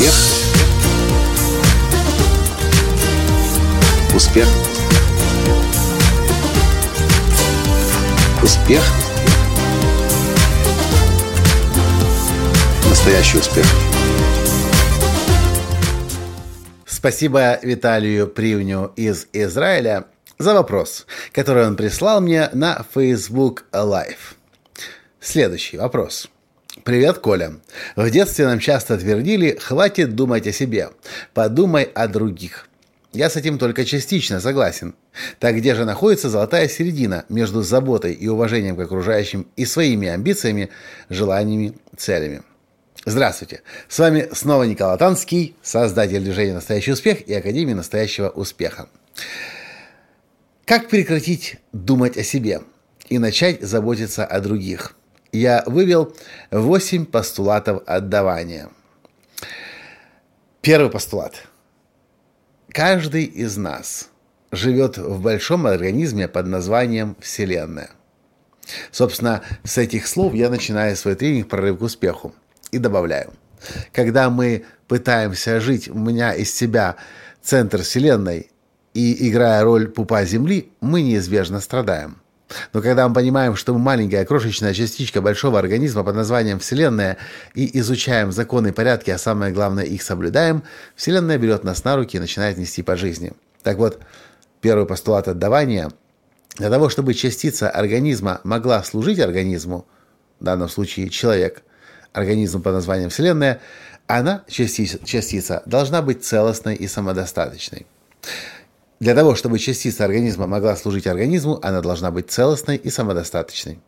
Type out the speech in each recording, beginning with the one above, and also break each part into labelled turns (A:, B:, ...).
A: Успех. Успех. Успех. Настоящий успех.
B: Спасибо Виталию Привню из Израиля за вопрос, который он прислал мне на Facebook Live. Следующий вопрос. Привет, Коля. В детстве нам часто твердили «хватит думать о себе, подумай о других». Я с этим только частично согласен. Так где же находится золотая середина между заботой и уважением к окружающим и своими амбициями, желаниями, целями? Здравствуйте! С вами снова Николай Танский, создатель движения «Настоящий успех» и Академии «Настоящего успеха». Как прекратить думать о себе и начать заботиться о других? Я вывел 8 постулатов отдавания. Первый постулат. Каждый из нас живет в большом организме под названием Вселенная. Собственно, с этих слов я начинаю свой тренинг «Прорыв к успеху» и добавляю. Когда мы пытаемся жить, у меня из себя центр Вселенной, и играя роль пупа Земли, мы неизбежно страдаем. Но когда мы понимаем, что мы маленькая крошечная частичка большого организма под названием Вселенная и изучаем законы и порядки, а самое главное их соблюдаем, Вселенная берет нас на руки и начинает нести по жизни. Так вот, первый постулат отдавания – для того, чтобы частица организма могла служить организму, в данном случае человек, организм под названием Вселенная, она, частица, частица должна быть целостной и самодостаточной. Для того, чтобы частица организма могла служить организму, она должна быть целостной и самодостаточной.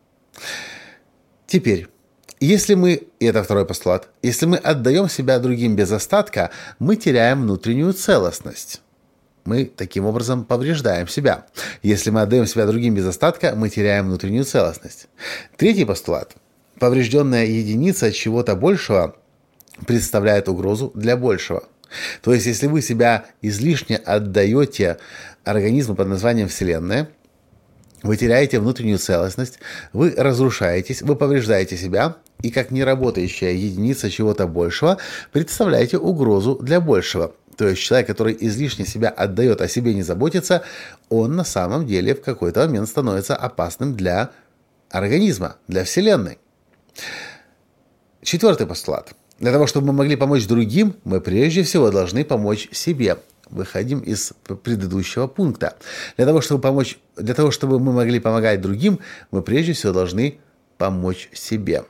B: Теперь, если мы, и это второй постулат, если мы отдаем себя другим без остатка, мы теряем внутреннюю целостность. Мы таким образом повреждаем себя. Если мы отдаем себя другим без остатка, мы теряем внутреннюю целостность. Третий постулат. Поврежденная единица чего-то большего представляет угрозу для большего – то есть, если вы себя излишне отдаете организму под названием Вселенная, вы теряете внутреннюю целостность, вы разрушаетесь, вы повреждаете себя, и как неработающая единица чего-то большего представляете угрозу для большего. То есть человек, который излишне себя отдает, о себе не заботится, он на самом деле в какой-то момент становится опасным для организма, для Вселенной. Четвертый постулат – для того, чтобы мы могли помочь другим, мы прежде всего должны помочь себе. Выходим из предыдущего пункта. Для того, чтобы помочь, для того, чтобы мы могли помогать другим, мы прежде всего должны помочь себе.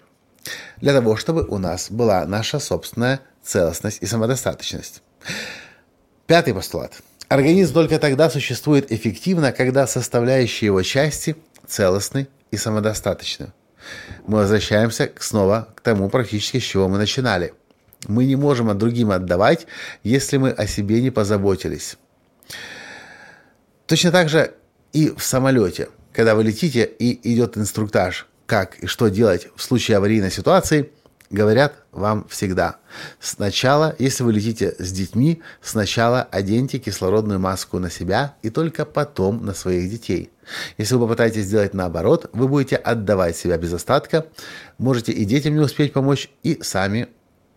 B: Для того, чтобы у нас была наша собственная целостность и самодостаточность. Пятый постулат. Организм только тогда существует эффективно, когда составляющие его части целостны и самодостаточны мы возвращаемся снова к тому практически, с чего мы начинали. Мы не можем от другим отдавать, если мы о себе не позаботились. Точно так же и в самолете, когда вы летите и идет инструктаж, как и что делать в случае аварийной ситуации – говорят вам всегда. Сначала, если вы летите с детьми, сначала оденьте кислородную маску на себя и только потом на своих детей. Если вы попытаетесь сделать наоборот, вы будете отдавать себя без остатка, можете и детям не успеть помочь, и сами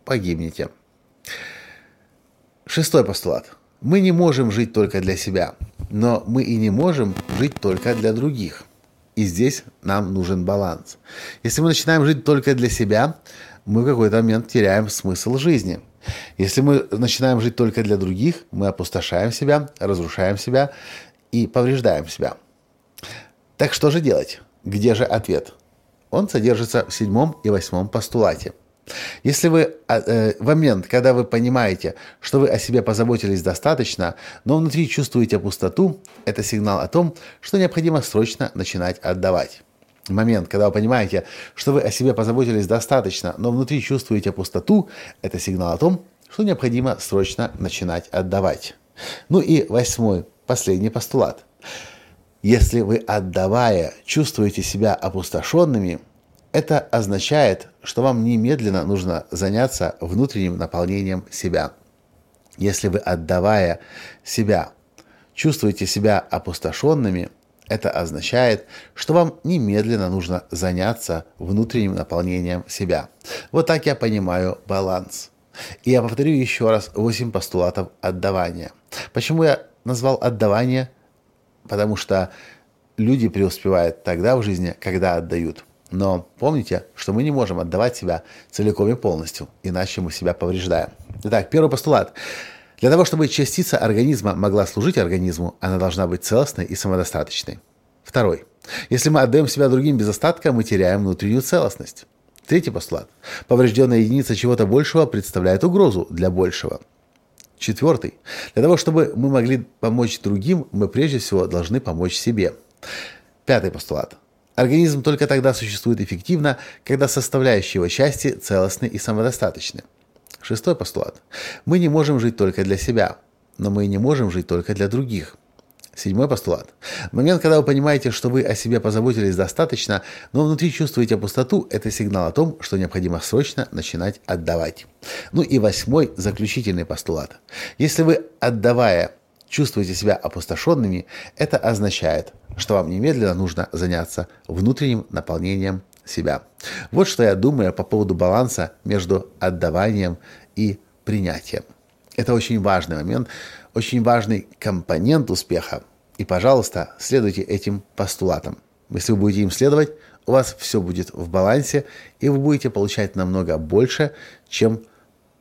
B: погибнете. Шестой постулат. Мы не можем жить только для себя, но мы и не можем жить только для других. И здесь нам нужен баланс. Если мы начинаем жить только для себя, мы в какой-то момент теряем смысл жизни. Если мы начинаем жить только для других, мы опустошаем себя, разрушаем себя и повреждаем себя. Так что же делать? Где же ответ? Он содержится в седьмом и восьмом постулате. Если вы а, э, в момент, когда вы понимаете, что вы о себе позаботились достаточно, но внутри чувствуете пустоту, это сигнал о том, что необходимо срочно начинать отдавать момент, когда вы понимаете, что вы о себе позаботились достаточно, но внутри чувствуете пустоту, это сигнал о том, что необходимо срочно начинать отдавать. Ну и восьмой, последний постулат. Если вы, отдавая, чувствуете себя опустошенными, это означает, что вам немедленно нужно заняться внутренним наполнением себя. Если вы, отдавая себя, чувствуете себя опустошенными – это означает, что вам немедленно нужно заняться внутренним наполнением себя. Вот так я понимаю баланс. И я повторю еще раз 8 постулатов отдавания. Почему я назвал отдавание? Потому что люди преуспевают тогда в жизни, когда отдают. Но помните, что мы не можем отдавать себя целиком и полностью, иначе мы себя повреждаем. Итак, первый постулат. Для того, чтобы частица организма могла служить организму, она должна быть целостной и самодостаточной. Второй. Если мы отдаем себя другим без остатка, мы теряем внутреннюю целостность. Третий постулат. Поврежденная единица чего-то большего представляет угрозу для большего. Четвертый. Для того, чтобы мы могли помочь другим, мы прежде всего должны помочь себе. Пятый постулат. Организм только тогда существует эффективно, когда составляющие его части целостны и самодостаточны. Шестой постулат. Мы не можем жить только для себя, но мы не можем жить только для других. Седьмой постулат. Момент, когда вы понимаете, что вы о себе позаботились достаточно, но внутри чувствуете пустоту, это сигнал о том, что необходимо срочно начинать отдавать. Ну и восьмой, заключительный постулат. Если вы, отдавая, чувствуете себя опустошенными, это означает, что вам немедленно нужно заняться внутренним наполнением себя. Вот что я думаю по поводу баланса между отдаванием и принятием. Это очень важный момент, очень важный компонент успеха. И, пожалуйста, следуйте этим постулатам. Если вы будете им следовать, у вас все будет в балансе, и вы будете получать намного больше, чем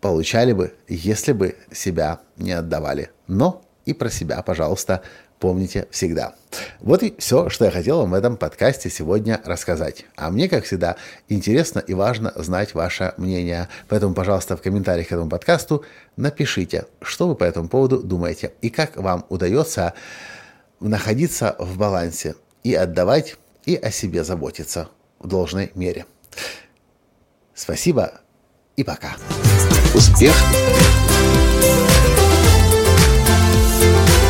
B: получали бы, если бы себя не отдавали. Но и про себя, пожалуйста, помните всегда. Вот и все, что я хотел вам в этом подкасте сегодня рассказать. А мне, как всегда, интересно и важно знать ваше мнение. Поэтому, пожалуйста, в комментариях к этому подкасту напишите, что вы по этому поводу думаете и как вам удается находиться в балансе и отдавать, и о себе заботиться в должной мере. Спасибо и пока.
A: Успех. Успех.